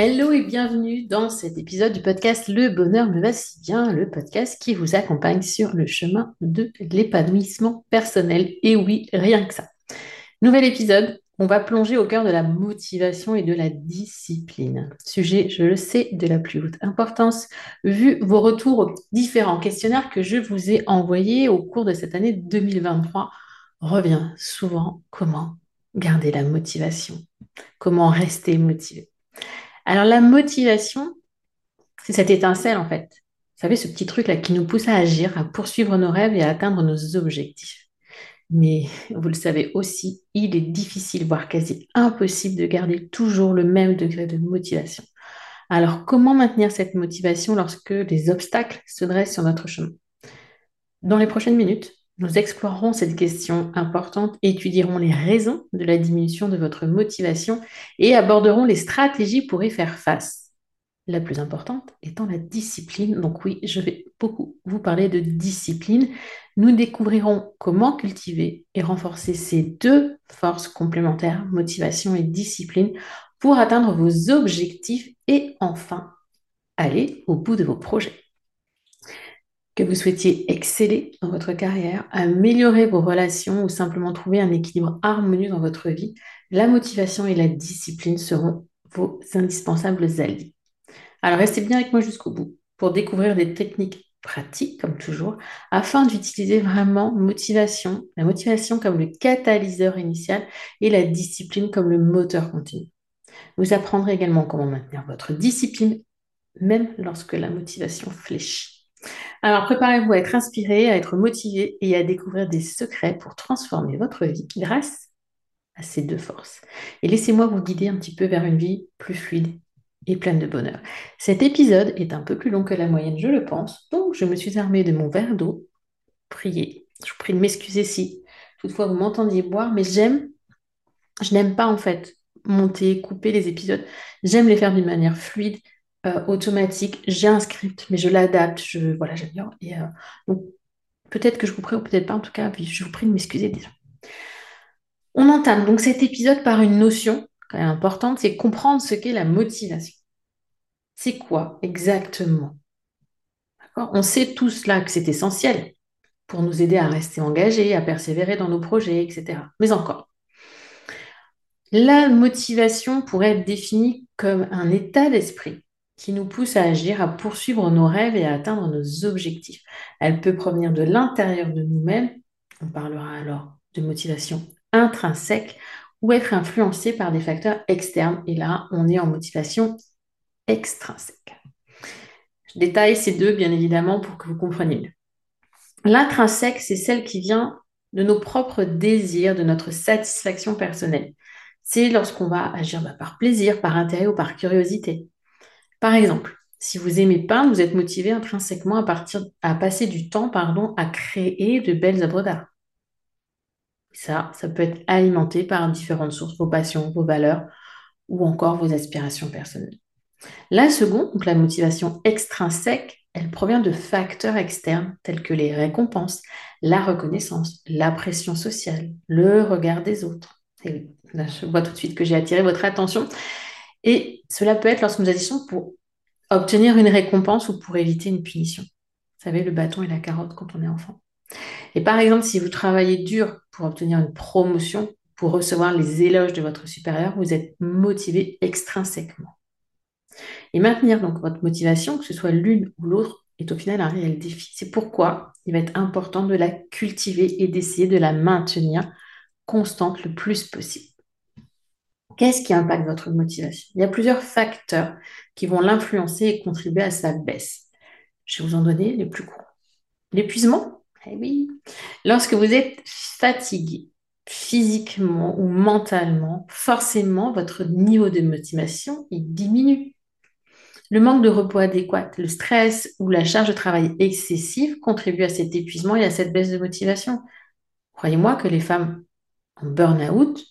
Hello et bienvenue dans cet épisode du podcast Le bonheur me va si bien, le podcast qui vous accompagne sur le chemin de l'épanouissement personnel. Et oui, rien que ça. Nouvel épisode, on va plonger au cœur de la motivation et de la discipline. Sujet, je le sais, de la plus haute importance, vu vos retours aux différents questionnaires que je vous ai envoyés au cours de cette année 2023. Revient souvent comment garder la motivation, comment rester motivé? Alors la motivation, c'est cette étincelle en fait. Vous savez, ce petit truc-là qui nous pousse à agir, à poursuivre nos rêves et à atteindre nos objectifs. Mais vous le savez aussi, il est difficile, voire quasi impossible de garder toujours le même degré de motivation. Alors comment maintenir cette motivation lorsque les obstacles se dressent sur notre chemin? Dans les prochaines minutes, nous explorerons cette question importante, étudierons les raisons de la diminution de votre motivation et aborderons les stratégies pour y faire face. La plus importante étant la discipline. Donc oui, je vais beaucoup vous parler de discipline. Nous découvrirons comment cultiver et renforcer ces deux forces complémentaires, motivation et discipline, pour atteindre vos objectifs et enfin aller au bout de vos projets que vous souhaitiez exceller dans votre carrière, améliorer vos relations ou simplement trouver un équilibre harmonieux dans votre vie, la motivation et la discipline seront vos indispensables alliés. Alors restez bien avec moi jusqu'au bout pour découvrir des techniques pratiques, comme toujours, afin d'utiliser vraiment motivation, la motivation comme le catalyseur initial et la discipline comme le moteur continu. Vous apprendrez également comment maintenir votre discipline, même lorsque la motivation fléchit. Alors préparez-vous à être inspiré, à être motivé et à découvrir des secrets pour transformer votre vie grâce à ces deux forces. Et laissez-moi vous guider un petit peu vers une vie plus fluide et pleine de bonheur. Cet épisode est un peu plus long que la moyenne, je le pense, donc je me suis armée de mon verre d'eau. Priez. Je vous prie de m'excuser si toutefois vous m'entendiez boire, mais j'aime, je n'aime pas en fait monter, couper les épisodes. J'aime les faire d'une manière fluide, euh, automatique. J'ai un script, mais je l'adapte. Je, voilà, bien. Et, euh, donc, peut-être que je vous prie ou peut-être pas. En tout cas, je vous prie de m'excuser déjà. On entame donc cet épisode par une notion importante, c'est comprendre ce qu'est la motivation. C'est quoi exactement? On sait tous là que c'est essentiel pour nous aider à rester engagés, à persévérer dans nos projets, etc. Mais encore, la motivation pourrait être définie comme un état d'esprit qui nous pousse à agir, à poursuivre nos rêves et à atteindre nos objectifs. Elle peut provenir de l'intérieur de nous-mêmes, on parlera alors de motivation intrinsèque, ou être influencée par des facteurs externes. Et là, on est en motivation extrinsèque. Je détaille ces deux, bien évidemment, pour que vous compreniez mieux. L'intrinsèque, c'est celle qui vient de nos propres désirs, de notre satisfaction personnelle. C'est lorsqu'on va agir bah, par plaisir, par intérêt ou par curiosité. Par exemple, si vous aimez peindre, vous êtes motivé intrinsèquement à, passer du temps pardon, à créer de belles œuvres d'art. Ça, ça peut être alimenté par différentes sources, vos passions, vos valeurs ou encore vos aspirations personnelles. La seconde, donc la motivation extrinsèque, elle provient de facteurs externes tels que les récompenses, la reconnaissance, la pression sociale, le regard des autres. Et là, je vois tout de suite que j'ai attiré votre attention. Et cela peut être lorsque nous agissons pour obtenir une récompense ou pour éviter une punition. Vous savez, le bâton et la carotte quand on est enfant. Et par exemple, si vous travaillez dur pour obtenir une promotion, pour recevoir les éloges de votre supérieur, vous êtes motivé extrinsèquement. Et maintenir donc votre motivation, que ce soit l'une ou l'autre, est au final un réel défi. C'est pourquoi il va être important de la cultiver et d'essayer de la maintenir constante le plus possible. Qu'est-ce qui impacte votre motivation? Il y a plusieurs facteurs qui vont l'influencer et contribuer à sa baisse. Je vais vous en donner les plus courts. L'épuisement? Eh oui. Lorsque vous êtes fatigué, physiquement ou mentalement, forcément, votre niveau de motivation il diminue. Le manque de repos adéquat, le stress ou la charge de travail excessive contribuent à cet épuisement et à cette baisse de motivation. Croyez-moi que les femmes en burn-out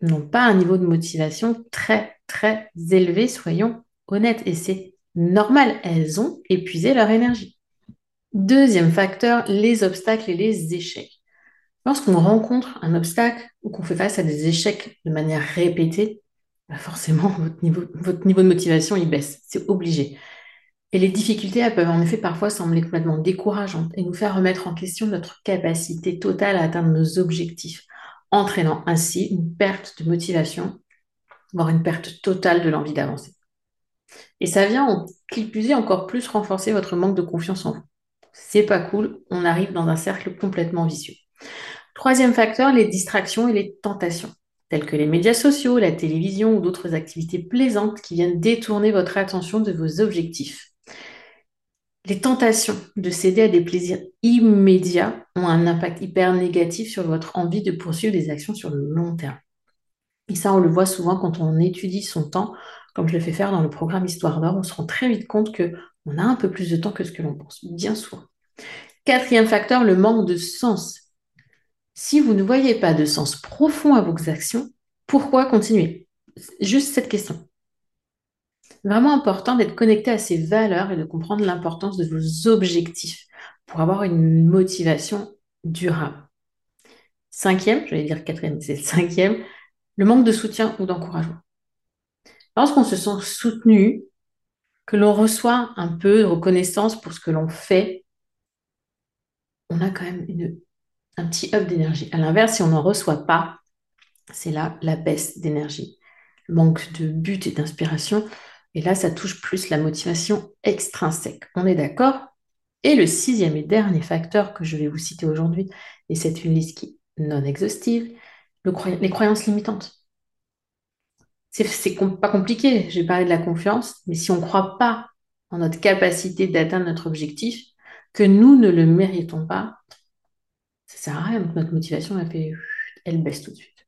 n'ont pas un niveau de motivation très, très élevé, soyons honnêtes. Et c'est normal, elles ont épuisé leur énergie. Deuxième facteur, les obstacles et les échecs. Lorsqu'on rencontre un obstacle ou qu'on fait face à des échecs de manière répétée, bah forcément, votre niveau, de motivation, il baisse. C'est obligé. Et les difficultés, elles peuvent en effet parfois sembler complètement décourageantes et nous faire remettre en question notre capacité totale à atteindre nos objectifs entraînant ainsi une perte de motivation, voire une perte totale de l'envie d'avancer. Et ça vient, en qui encore plus renforcer votre manque de confiance en vous. C'est pas cool, on arrive dans un cercle complètement vicieux. Troisième facteur, les distractions et les tentations, telles que les médias sociaux, la télévision ou d'autres activités plaisantes qui viennent détourner votre attention de vos objectifs. Les tentations de céder à des plaisirs immédiats ont un impact hyper négatif sur votre envie de poursuivre des actions sur le long terme. Et ça, on le voit souvent quand on étudie son temps, comme je le fais faire dans le programme Histoire d'or, on se rend très vite compte qu'on a un peu plus de temps que ce que l'on pense, bien souvent. Quatrième facteur, le manque de sens. Si vous ne voyez pas de sens profond à vos actions, pourquoi continuer? Juste cette question vraiment important d'être connecté à ces valeurs et de comprendre l'importance de vos objectifs pour avoir une motivation durable. Cinquième, je vais dire quatrième, c'est le cinquième, le manque de soutien ou d'encouragement. Lorsqu'on se sent soutenu, que l'on reçoit un peu de reconnaissance pour ce que l'on fait, on a quand même un petit up d'énergie. À l'inverse, si on n'en reçoit pas, c'est là la baisse d'énergie. Le manque de but et d'inspiration, et là, ça touche plus la motivation extrinsèque. On est d'accord? Et le sixième et dernier facteur que je vais vous citer aujourd'hui, et c'est une liste qui est non exhaustive, les croyances limitantes. C'est pas compliqué, j'ai parlé de la confiance, mais si on ne croit pas en notre capacité d'atteindre notre objectif, que nous ne le méritons pas, ça sert à rien. notre motivation, elle baisse tout de suite.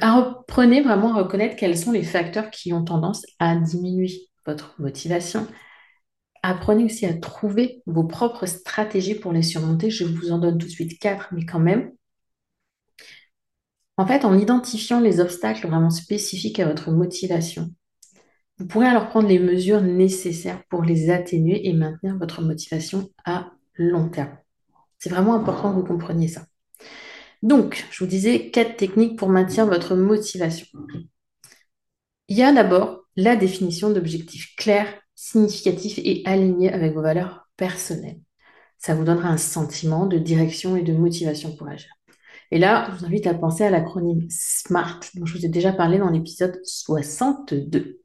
Apprenez vraiment à reconnaître quels sont les facteurs qui ont tendance à diminuer votre motivation. Apprenez aussi à trouver vos propres stratégies pour les surmonter. Je vous en donne tout de suite quatre, mais quand même. En fait, en identifiant les obstacles vraiment spécifiques à votre motivation, vous pourrez alors prendre les mesures nécessaires pour les atténuer et maintenir votre motivation à long terme. C'est vraiment important que vous compreniez ça. Donc, je vous disais quatre techniques pour maintenir votre motivation. Il y a d'abord la définition d'objectifs clairs, significatifs et alignés avec vos valeurs personnelles. Ça vous donnera un sentiment de direction et de motivation pour agir. Et là, je vous invite à penser à l'acronyme SMART, dont je vous ai déjà parlé dans l'épisode 62.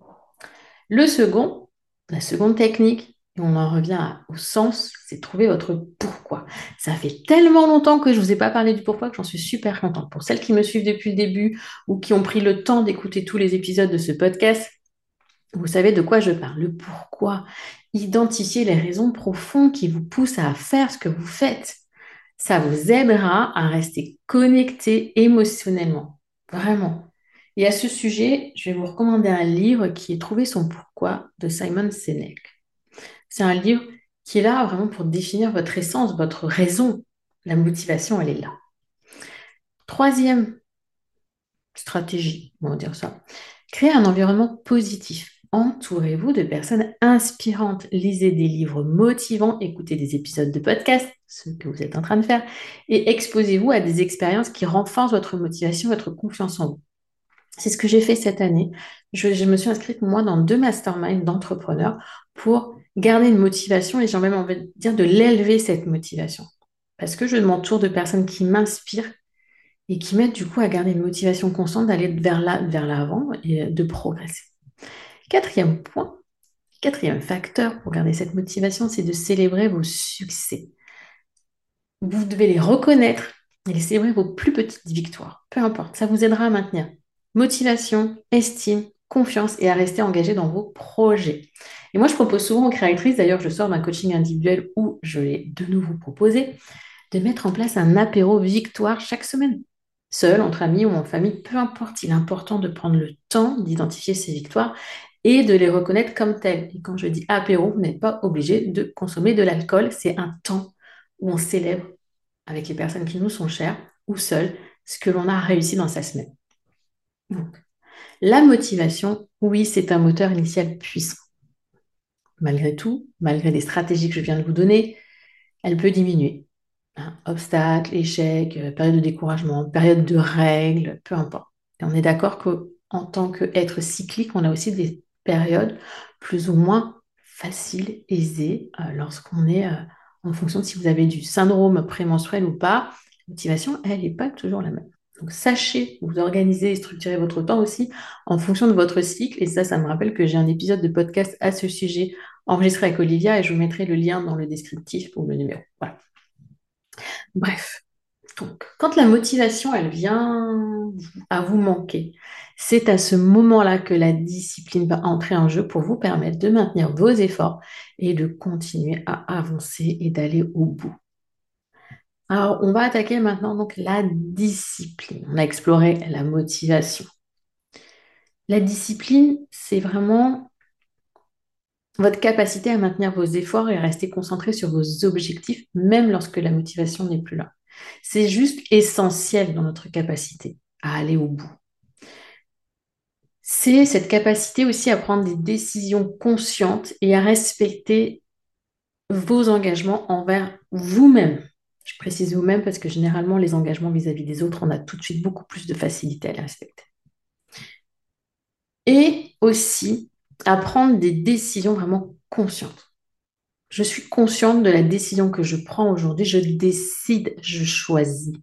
Le second, La seconde technique, on en revient au sens, c'est trouver votre pourquoi. Ça fait tellement longtemps que je ne vous ai pas parlé du pourquoi que j'en suis super contente. Pour celles qui me suivent depuis le début ou qui ont pris le temps d'écouter tous les épisodes de ce podcast, vous savez de quoi je parle, le pourquoi. Identifier les raisons profondes qui vous poussent à faire ce que vous faites. Ça vous aidera à rester connecté émotionnellement. Vraiment. Et à ce sujet, je vais vous recommander un livre qui est Trouver son pourquoi de Simon Sinek. C'est un livre qui est là vraiment pour définir votre essence, votre raison. La motivation, elle est là. Troisième stratégie, on dire ça. Créer un environnement positif. Entourez-vous de personnes inspirantes. Lisez des livres motivants, écoutez des épisodes de podcast, ce que vous êtes en train de faire, et exposez-vous à des expériences qui renforcent votre motivation, votre confiance en vous. C'est ce que j'ai fait cette année. Je, me suis inscrite, moi, dans deux masterminds d'entrepreneurs pour garder une motivation et j'ai même envie de dire de l'élever, cette motivation. Parce que je m'entoure de personnes qui m'inspirent et qui m'aident du coup à garder une motivation constante, d'aller vers l'avant et de progresser. Quatrième point, quatrième facteur pour garder cette motivation, c'est de célébrer vos succès. Vous devez les reconnaître et les célébrer vos plus petites victoires. Peu importe, ça vous aidera à maintenir motivation, estime, confiance et à rester engagé dans vos projets. Et moi, je propose souvent aux créatrices, d'ailleurs, je sors d'un coaching individuel où je vais de nouveau proposer de mettre en place un apéro victoire chaque semaine. Seul, entre amis ou en famille, peu importe, il est important de prendre le temps d'identifier ces victoires et de les reconnaître comme telles. Et quand je dis apéro, vous n'êtes pas obligé de consommer de l'alcool. C'est un temps où on célèbre avec les personnes qui nous sont chères ou seules ce que l'on a réussi dans sa semaine. Donc, la motivation, oui, c'est un moteur initial puissant. Malgré tout, malgré les stratégies que je viens de vous donner, elle peut diminuer. Hein, obstacles, échecs, euh, période de découragement, période de règles, peu importe. Et on est d'accord qu'en tant qu'être cyclique, on a aussi des période plus ou moins facile, aisée, euh, lorsqu'on est euh, en fonction de si vous avez du syndrome prémenstruel ou pas. La motivation, elle n'est pas toujours la même. Donc sachez vous organiser et structurer votre temps aussi en fonction de votre cycle. Et ça, ça me rappelle que j'ai un épisode de podcast à ce sujet enregistré avec Olivia et je vous mettrai le lien dans le descriptif pour le numéro. Voilà. Bref, donc, quand la motivation, elle vient à vous manquer, c'est à ce moment-là que la discipline va entrer en jeu pour vous permettre de maintenir vos efforts et de continuer à avancer et d'aller au bout. Alors, on va attaquer maintenant donc la discipline. On a exploré la motivation. La discipline, c'est vraiment votre capacité à maintenir vos efforts et à rester concentré sur vos objectifs, même lorsque la motivation n'est plus là. C'est juste essentiel dans notre capacité à aller au bout. C'est cette capacité aussi à prendre des décisions conscientes et à respecter vos engagements envers vous-même. Je précise vous-même parce que généralement, les engagements vis-à-vis des autres, on a tout de suite beaucoup plus de facilité à les respecter. Et aussi à prendre des décisions vraiment conscientes. Je suis consciente de la décision que je prends aujourd'hui. Je décide, je choisis.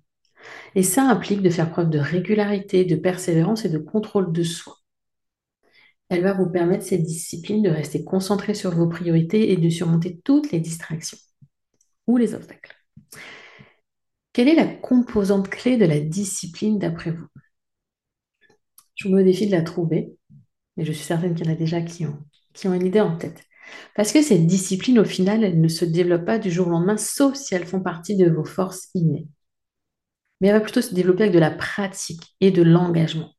Et ça implique de faire preuve de régularité, de persévérance et de contrôle de soi. Elle va vous permettre, cette discipline, de rester concentré sur vos priorités et de surmonter toutes les distractions ou les obstacles. Quelle est la composante clé de la discipline d'après vous? Je vous mets au défi de la trouver, mais je suis certaine qu'il y en a déjà qui ont, qui ont une idée en tête. Parce que cette discipline, au final, elle ne se développe pas du jour au lendemain, sauf si elles font partie de vos forces innées. Mais elle va plutôt se développer avec de la pratique et de l'engagement.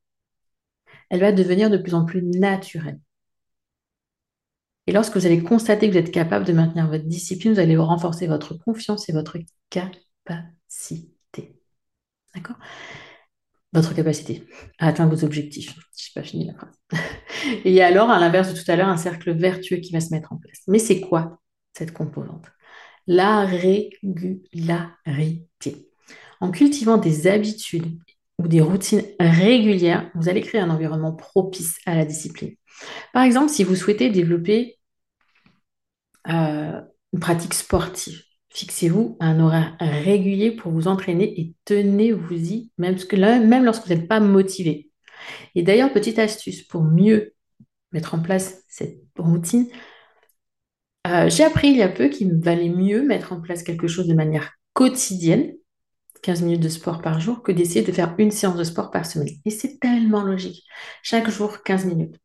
Elle va devenir de plus en plus naturelle. Et lorsque vous allez constater que vous êtes capable de maintenir votre discipline, vous allez renforcer votre confiance et votre capacité. D'accord? Votre capacité à atteindre vos objectifs. Je n'ai pas fini la phrase. Et alors, à l'inverse de tout à l'heure, un cercle vertueux qui va se mettre en place. Mais c'est quoi cette composante? La régularité. En cultivant des habitudes ou des routines régulières, vous allez créer un environnement propice à la discipline. Par exemple, si vous souhaitez développer euh, une pratique sportive, fixez-vous un horaire régulier pour vous entraîner et tenez-vous-y, même, lorsque vous n'êtes pas motivé. Et d'ailleurs, petite astuce pour mieux mettre en place cette routine, Euh, j'ai appris il y a peu qu'il valait mieux mettre en place quelque chose de manière quotidienne, 15 minutes de sport par jour, que d'essayer de faire une séance de sport par semaine. Et c'est tellement logique. Chaque jour, 15 minutes.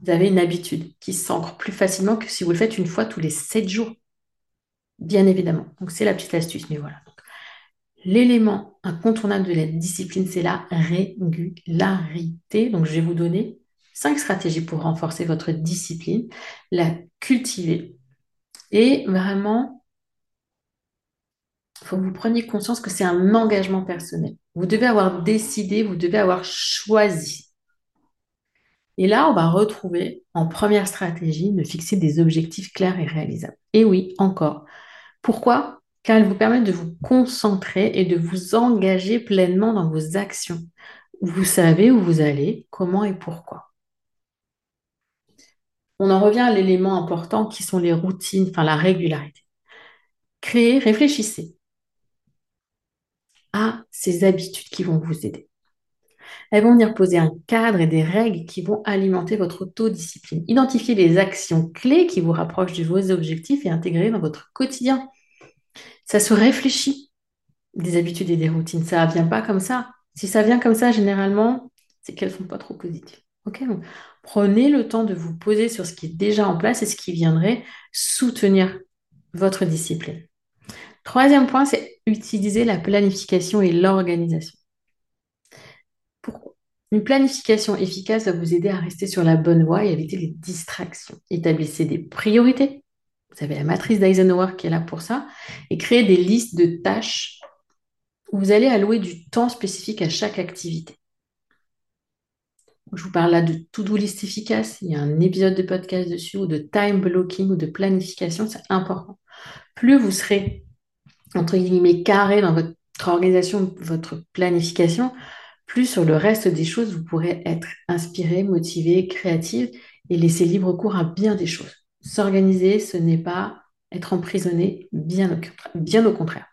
Vous avez une habitude qui s'ancre plus facilement que si vous le faites une fois tous les 7 jours. Bien évidemment. Donc c'est la petite astuce, mais voilà. L'élément incontournable de la discipline, c'est la régularité. Donc je vais vous donner cinq stratégies pour renforcer votre discipline, la cultiver et vraiment, il faut que vous preniez conscience que c'est un engagement personnel. Vous devez avoir décidé, vous devez avoir choisi. Et là, on va retrouver en première stratégie de fixer des objectifs clairs et réalisables. Et oui, encore. Pourquoi? Car elles vous permettent de vous concentrer et de vous engager pleinement dans vos actions. Vous savez où vous allez, comment et pourquoi. On en revient à l'élément important qui sont les routines, enfin la régularité. Créez, réfléchissez à ces habitudes qui vont vous aider. Elles vont venir poser un cadre et des règles qui vont alimenter votre autodiscipline. Identifiez les actions clés qui vous rapprochent de vos objectifs et intégrer dans votre quotidien. Ça se réfléchit, des habitudes et des routines. Ça ne vient pas comme ça. Si ça vient comme ça, généralement, c'est qu'elles ne sont pas trop positives. Ok Prenez le temps de vous poser sur ce qui est déjà en place et ce qui viendrait soutenir votre discipline. Troisième point, c'est utiliser la planification et l'organisation. Pourquoi Une planification efficace va vous aider à rester sur la bonne voie et éviter les distractions. Établissez des priorités. Vous avez la matrice d'Eisenhower qui est là pour ça. Et créez des listes de tâches où vous allez allouer du temps spécifique à chaque activité. Je vous parle là de to-do list efficace. Il y a un épisode de podcast dessus, ou de time blocking, ou de planification. C'est important. Plus vous serez, entre guillemets, carré dans votre organisation, votre planification, plus sur le reste des choses, vous pourrez être inspiré, motivé, créative et laisser libre cours à bien des choses. S'organiser, ce n'est pas être emprisonné, bien au contraire.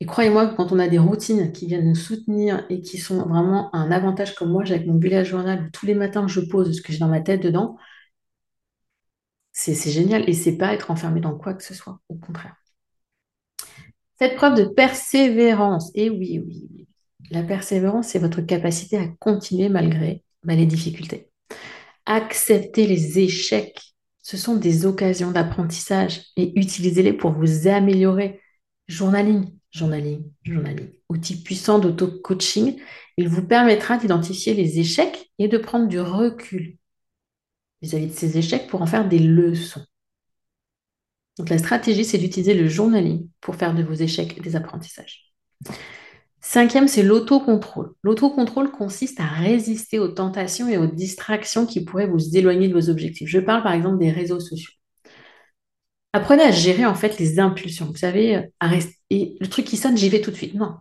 Et croyez-moi quand on a des routines qui viennent nous soutenir et qui sont vraiment un avantage comme moi, j'ai avec mon bullet journal où tous les matins je pose ce que j'ai dans ma tête dedans, c'est génial. Et c'est pas être enfermé dans quoi que ce soit, au contraire. Cette preuve de persévérance, et oui, oui, oui. La persévérance, c'est votre capacité à continuer malgré les difficultés. Accepter les échecs, ce sont des occasions d'apprentissage et utilisez-les pour vous améliorer. Journaling, journaling, journaling. Outil puissant d'auto-coaching, il vous permettra d'identifier les échecs et de prendre du recul vis-à-vis de ces échecs pour en faire des leçons. Donc la stratégie, c'est d'utiliser le journaling pour faire de vos échecs des apprentissages. Cinquième, c'est l'autocontrôle. L'autocontrôle consiste à résister aux tentations et aux distractions qui pourraient vous éloigner de vos objectifs. Je parle par exemple des réseaux sociaux. Apprenez à gérer en fait les impulsions. Vous savez, à rester... le truc qui sonne, j'y vais tout de suite. Non.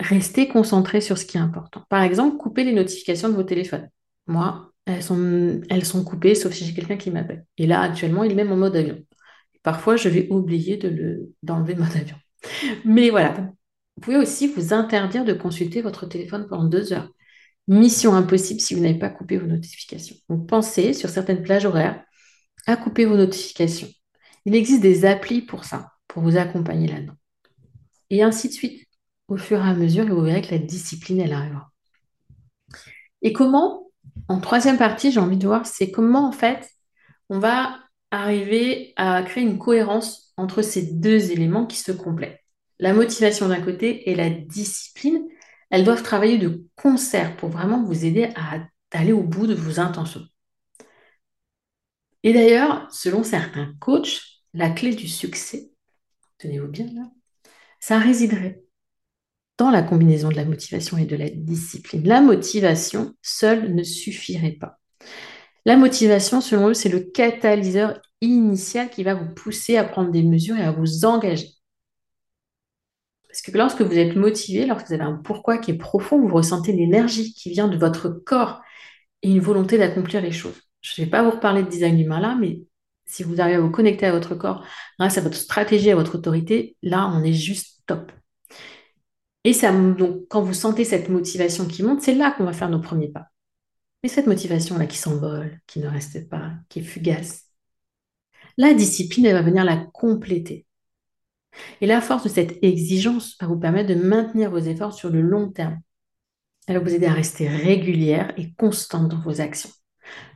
Restez concentré sur ce qui est important. Par exemple, coupez les notifications de vos téléphones. Moi, elles sont, coupées, sauf si j'ai quelqu'un qui m'appelle. Et là, actuellement, il est en mode avion. Parfois, je vais oublier de le, d'enlever le mode avion. Mais voilà. Vous pouvez aussi vous interdire de consulter votre téléphone pendant deux heures. Mission impossible si vous n'avez pas coupé vos notifications. Donc, pensez sur certaines plages horaires à couper vos notifications. Il existe des applis pour ça, pour vous accompagner là-dedans. Et ainsi de suite, au fur et à mesure, vous verrez que la discipline, elle arrivera. Et comment, en troisième partie, j'ai envie de voir, c'est comment, en fait, on va arriver à créer une cohérence entre ces deux éléments qui se complètent. La motivation d'un côté et la discipline, elles doivent travailler de concert pour vraiment vous aider à aller au bout de vos intentions. Et d'ailleurs, selon certains coachs, la clé du succès, tenez-vous bien là, ça résiderait dans la combinaison de la motivation et de la discipline. La motivation seule ne suffirait pas. La motivation, selon eux, c'est le catalyseur initial qui va vous pousser à prendre des mesures et à vous engager. Parce que lorsque vous êtes motivé, lorsque vous avez un pourquoi qui est profond, vous ressentez l'énergie qui vient de votre corps et une volonté d'accomplir les choses. Je ne vais pas vous reparler de design humain là, mais si vous arrivez à vous connecter à votre corps grâce à votre stratégie, à votre autorité, là, on est juste top. Et quand vous sentez cette motivation qui monte, c'est là qu'on va faire nos premiers pas. Mais cette motivation-là qui s'envole, qui ne reste pas, qui est fugace, la discipline, elle va venir la compléter. Et la force de cette exigence va vous permettre de maintenir vos efforts sur le long terme. Elle va vous aider à rester régulière et constante dans vos actions.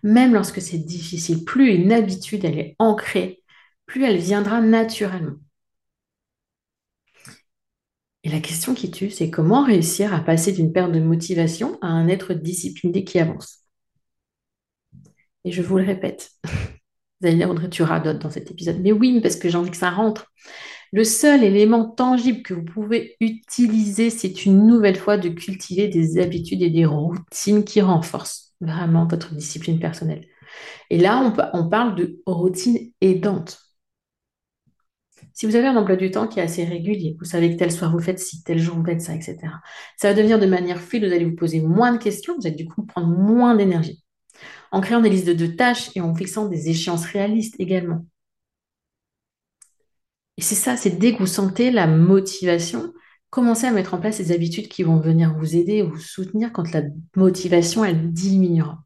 Même lorsque c'est difficile, plus une habitude est ancrée, plus elle viendra naturellement. Et la question qui tue, c'est comment réussir à passer d'une perte de motivation à un être discipliné qui avance? Et je vous le répète, vous allez dire, Audrey, tu radotes dans cet épisode. Mais oui, parce que j'ai envie que ça rentre. Le seul élément tangible que vous pouvez utiliser, c'est une nouvelle fois de cultiver des habitudes et des routines qui renforcent vraiment votre discipline personnelle. Et là, on, parle de routine aidante. Si vous avez un emploi du temps qui est assez régulier, vous savez que tel soir vous faites ci, tel jour vous faites ça, etc., ça va devenir de manière fluide, vous allez vous poser moins de questions, vous allez du coup prendre moins d'énergie. En créant des listes de tâches et en fixant des échéances réalistes également. Et c'est ça, c'est dès que vous sentez la motivation, commencez à mettre en place des habitudes qui vont venir vous aider, vous soutenir quand la motivation, elle diminuera.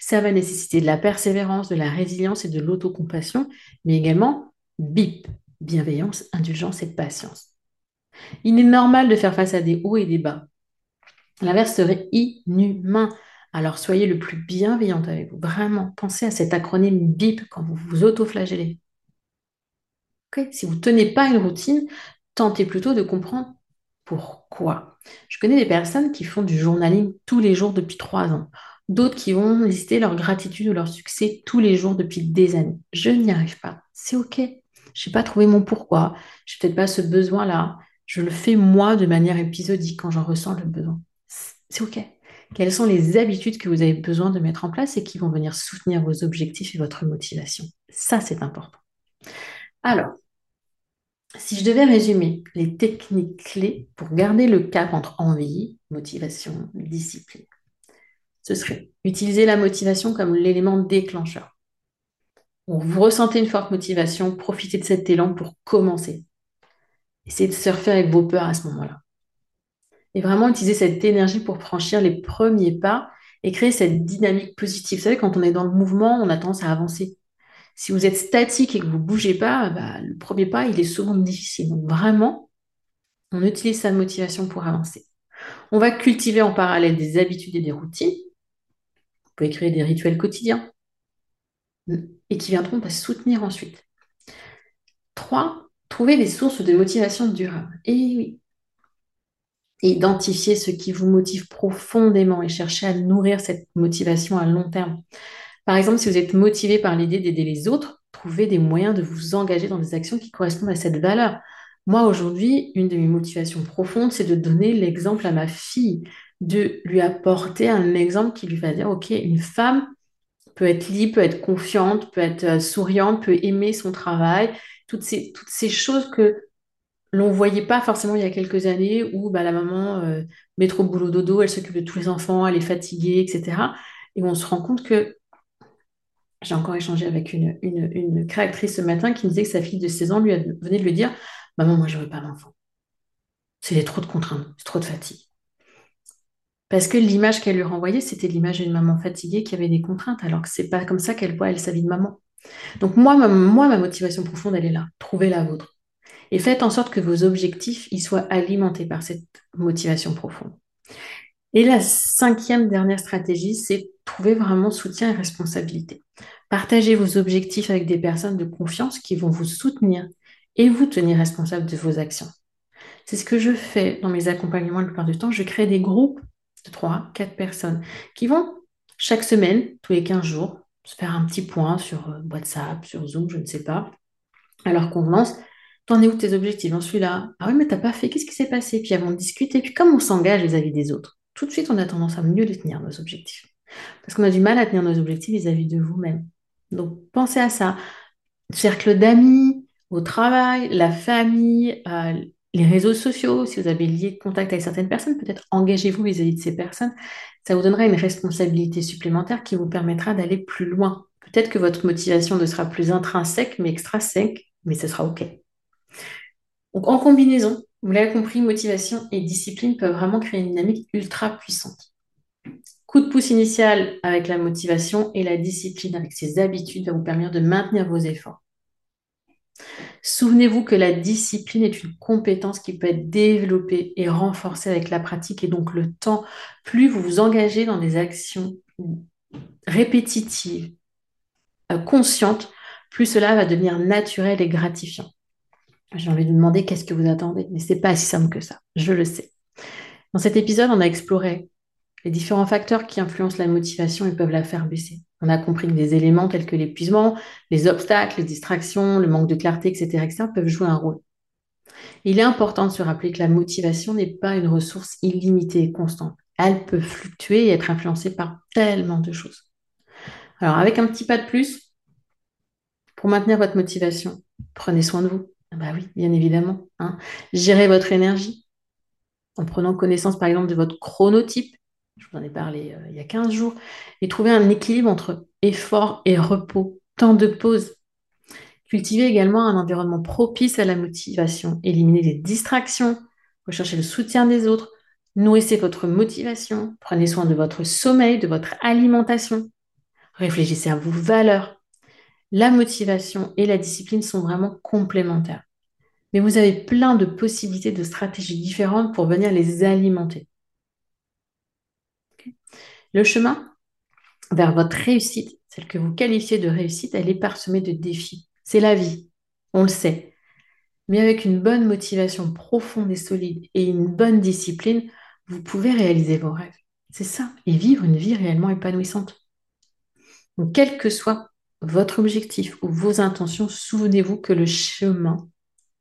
Ça va nécessiter de la persévérance, de la résilience et de l'autocompassion, mais également BIP, bienveillance, indulgence et patience. Il est normal de faire face à des hauts et des bas. L'inverse serait inhumain. Alors soyez le plus bienveillant avec vous. Vraiment, pensez à cet acronyme BIP quand vous vous autoflagellez. si vous ne tenez pas une routine, tentez plutôt de comprendre pourquoi. Je connais des personnes qui font du journaling tous les jours depuis trois ans. D'autres qui vont lister leur gratitude ou leur succès tous les jours depuis des années. Je n'y arrive pas. C'est OK. Je n'ai pas trouvé mon pourquoi, je n'ai peut-être pas ce besoin-là. Je le fais moi de manière épisodique quand j'en ressens le besoin. C'est OK. Quelles sont les habitudes que vous avez besoin de mettre en place et qui vont venir soutenir vos objectifs et votre motivation? Ça, c'est important. Alors, si je devais résumer les techniques clés pour garder le cap entre envie, motivation, discipline, ce serait utiliser la motivation comme l'élément déclencheur vous ressentez une forte motivation, profitez de cet élan pour commencer. Essayez de surfer avec vos peurs à ce moment-là. Et vraiment utiliser cette énergie pour franchir les premiers pas et créer cette dynamique positive. Vous savez, quand on est dans le mouvement, on a tendance à avancer. Si vous êtes statique et que vous ne bougez pas, bah, le premier pas, il est souvent difficile. Donc vraiment, on utilise sa motivation pour avancer. On va cultiver en parallèle des habitudes et des routines. Vous pouvez créer des rituels quotidiens et qui viendront vous soutenir ensuite. 3. Trouver des sources de motivation durable. Et oui. Identifier ce qui vous motive profondément et chercher à nourrir cette motivation à long terme. Par exemple, si vous êtes motivé par l'idée d'aider les autres, trouvez des moyens de vous engager dans des actions qui correspondent à cette valeur. Moi, aujourd'hui, une de mes motivations profondes, c'est de donner l'exemple à ma fille, de lui apporter un exemple qui lui va dire, OK, une femme peut être libre, peut être confiante, peut être euh, souriante, peut aimer son travail, toutes ces, choses que l'on ne voyait pas forcément il y a quelques années où bah, la maman euh, met trop boulot dodo, elle s'occupe de tous les enfants, elle est fatiguée, etc. Et on se rend compte que j'ai encore échangé avec une, créatrice ce matin qui me disait que sa fille de 16 ans lui venait de lui dire Maman, moi, je veux pas d'enfant. C'est trop de contraintes, c'est trop de fatigue. Parce que l'image qu'elle lui renvoyait, c'était l'image d'une maman fatiguée qui avait des contraintes, alors que c'est pas comme ça qu'elle voit elle sa vie de maman. Donc moi ma, moi, ma motivation profonde, elle est là. Trouvez la vôtre. Et faites en sorte que vos objectifs y soient alimentés par cette motivation profonde. Et la cinquième dernière stratégie, c'est trouver vraiment soutien et responsabilité. Partagez vos objectifs avec des personnes de confiance qui vont vous soutenir et vous tenir responsable de vos actions. C'est ce que je fais dans mes accompagnements la plupart du temps. Je crée des groupes de 3, 4 personnes qui vont chaque semaine, tous les 15 jours, se faire un petit point sur euh, WhatsApp, sur Zoom, je ne sais pas, à leur convenance. T'en es où tes objectifs J'en suis là. Ah oui, mais t'as pas fait, qu'est-ce qui s'est passé? Puis elles vont discuter. Puis comme on s'engage vis-à-vis des autres, tout de suite, on a tendance à mieux tenir, nos objectifs. Parce qu'on a du mal à tenir nos objectifs vis-à-vis de vous-même. Donc, pensez à ça. Cercle d'amis, au travail, la famille, euh, les réseaux sociaux, si vous avez lié de contact avec certaines personnes, peut-être engagez-vous vis-à-vis de ces personnes. Ça vous donnera une responsabilité supplémentaire qui vous permettra d'aller plus loin. Peut-être que votre motivation ne sera plus intrinsèque, mais extrinsèque, mais ce sera OK. Donc en combinaison, vous l'avez compris, motivation et discipline peuvent vraiment créer une dynamique ultra puissante. Coup de pouce initial avec la motivation et la discipline avec ses habitudes va vous permettre de maintenir vos efforts. Souvenez-vous que la discipline est une compétence qui peut être développée et renforcée avec la pratique et donc le temps. Plus vous vous engagez dans des actions répétitives, euh, conscientes, plus cela va devenir naturel et gratifiant. J'ai envie de vous demander qu'est-ce que vous attendez, mais ce n'est pas si simple que ça, je le sais. Dans cet épisode, on a exploré les différents facteurs qui influencent la motivation et peuvent la faire baisser. On a compris que des éléments tels que l'épuisement, les obstacles, les distractions, le manque de clarté, etc., peuvent jouer un rôle. Il est important de se rappeler que la motivation n'est pas une ressource illimitée et constante. Elle peut fluctuer et être influencée par tellement de choses. Alors, avec un petit pas de plus, pour maintenir votre motivation, prenez soin de vous. Ah bah oui, bien évidemment. Hein. Gérez votre énergie en prenant connaissance, par exemple, de votre chronotype. Je vous en ai parlé euh, il y a 15 jours. Et trouvez un équilibre entre effort et repos, temps de pause. Cultivez également un environnement propice à la motivation. Éliminez les distractions. Recherchez le soutien des autres. Nourrissez votre motivation. Prenez soin de votre sommeil, de votre alimentation. Réfléchissez à vos valeurs. La motivation et la discipline sont vraiment complémentaires. Mais vous avez plein de possibilités de stratégies différentes pour venir les alimenter. Le chemin vers votre réussite, celle que vous qualifiez de réussite, elle est parsemée de défis. C'est la vie, on le sait. Mais avec une bonne motivation profonde et solide et une bonne discipline, vous pouvez réaliser vos rêves. C'est ça, et vivre une vie réellement épanouissante. Quel que soit votre objectif ou vos intentions, souvenez-vous que le chemin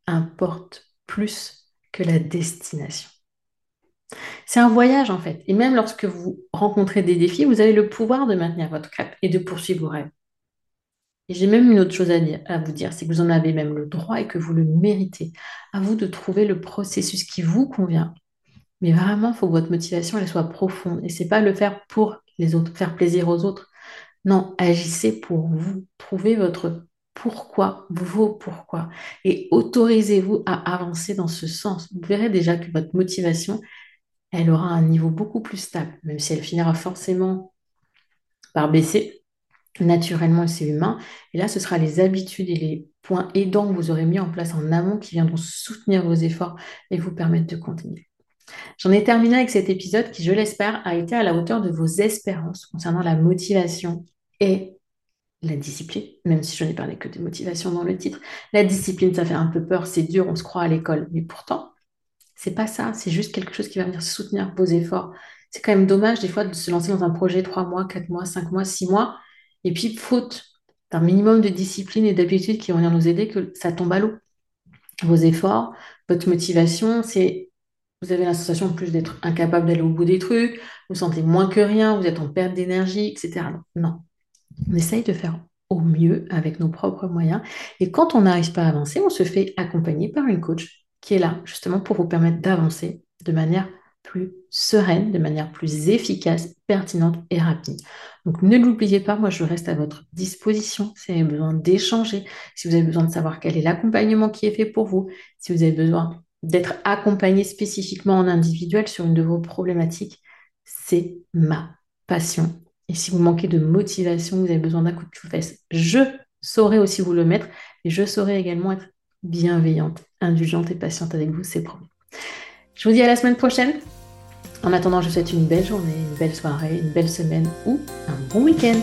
importe plus que la destination. C'est un voyage en fait. Et même lorsque vous rencontrez des défis, vous avez le pouvoir de maintenir votre cap et de poursuivre vos rêves. Et j'ai même une autre chose à, vous dire, c'est que vous en avez même le droit et que vous le méritez. À vous de trouver le processus qui vous convient. Mais vraiment, il faut que votre motivation elle soit profonde. Et c'est pas le faire pour les autres, faire plaisir aux autres. Non, agissez pour vous. Trouvez votre pourquoi, vos pourquoi. Et autorisez-vous à avancer dans ce sens. Vous verrez déjà que votre motivation, elle aura un niveau beaucoup plus stable, même si elle finira forcément par baisser. Naturellement, c'est humain. Et là, ce sera les habitudes et les points aidants que vous aurez mis en place en amont qui viendront soutenir vos efforts et vous permettre de continuer. J'en ai terminé avec cet épisode qui, je l'espère, a été à la hauteur de vos espérances concernant la motivation et la discipline, même si je n'ai parlé que de motivation dans le titre. La discipline, ça fait un peu peur, c'est dur, on se croit à l'école. Mais pourtant, c'est pas ça, c'est juste quelque chose qui va venir soutenir vos efforts. C'est quand même dommage des fois de se lancer dans un projet 3 mois, 4 mois, 5 mois, 6 mois, et puis faute d'un minimum de discipline et d'habitude qui vont venir nous aider, que ça tombe à l'eau. Vos efforts, votre motivation, c'est vous avez la sensation plus d'être incapable d'aller au bout des trucs, vous sentez moins que rien, vous êtes en perte d'énergie, etc. Non. On essaye de faire au mieux avec nos propres moyens. Et quand on n'arrive pas à avancer, on se fait accompagner par une coach qui est là justement pour vous permettre d'avancer de manière plus sereine, de manière plus efficace, pertinente et rapide. Donc ne l'oubliez pas, moi je reste à votre disposition si vous avez besoin d'échanger, si vous avez besoin de savoir quel est l'accompagnement qui est fait pour vous, si vous avez besoin d'être accompagné spécifiquement en individuel sur une de vos problématiques, c'est ma passion. Et si vous manquez de motivation, vous avez besoin d'un coup de fesse, je saurai aussi vous le mettre et je saurai également être bienveillante, indulgente et patiente avec vous, c'est promis. Je vous dis à la semaine prochaine. En attendant, je vous souhaite une belle journée, une belle soirée, une belle semaine ou un bon week-end.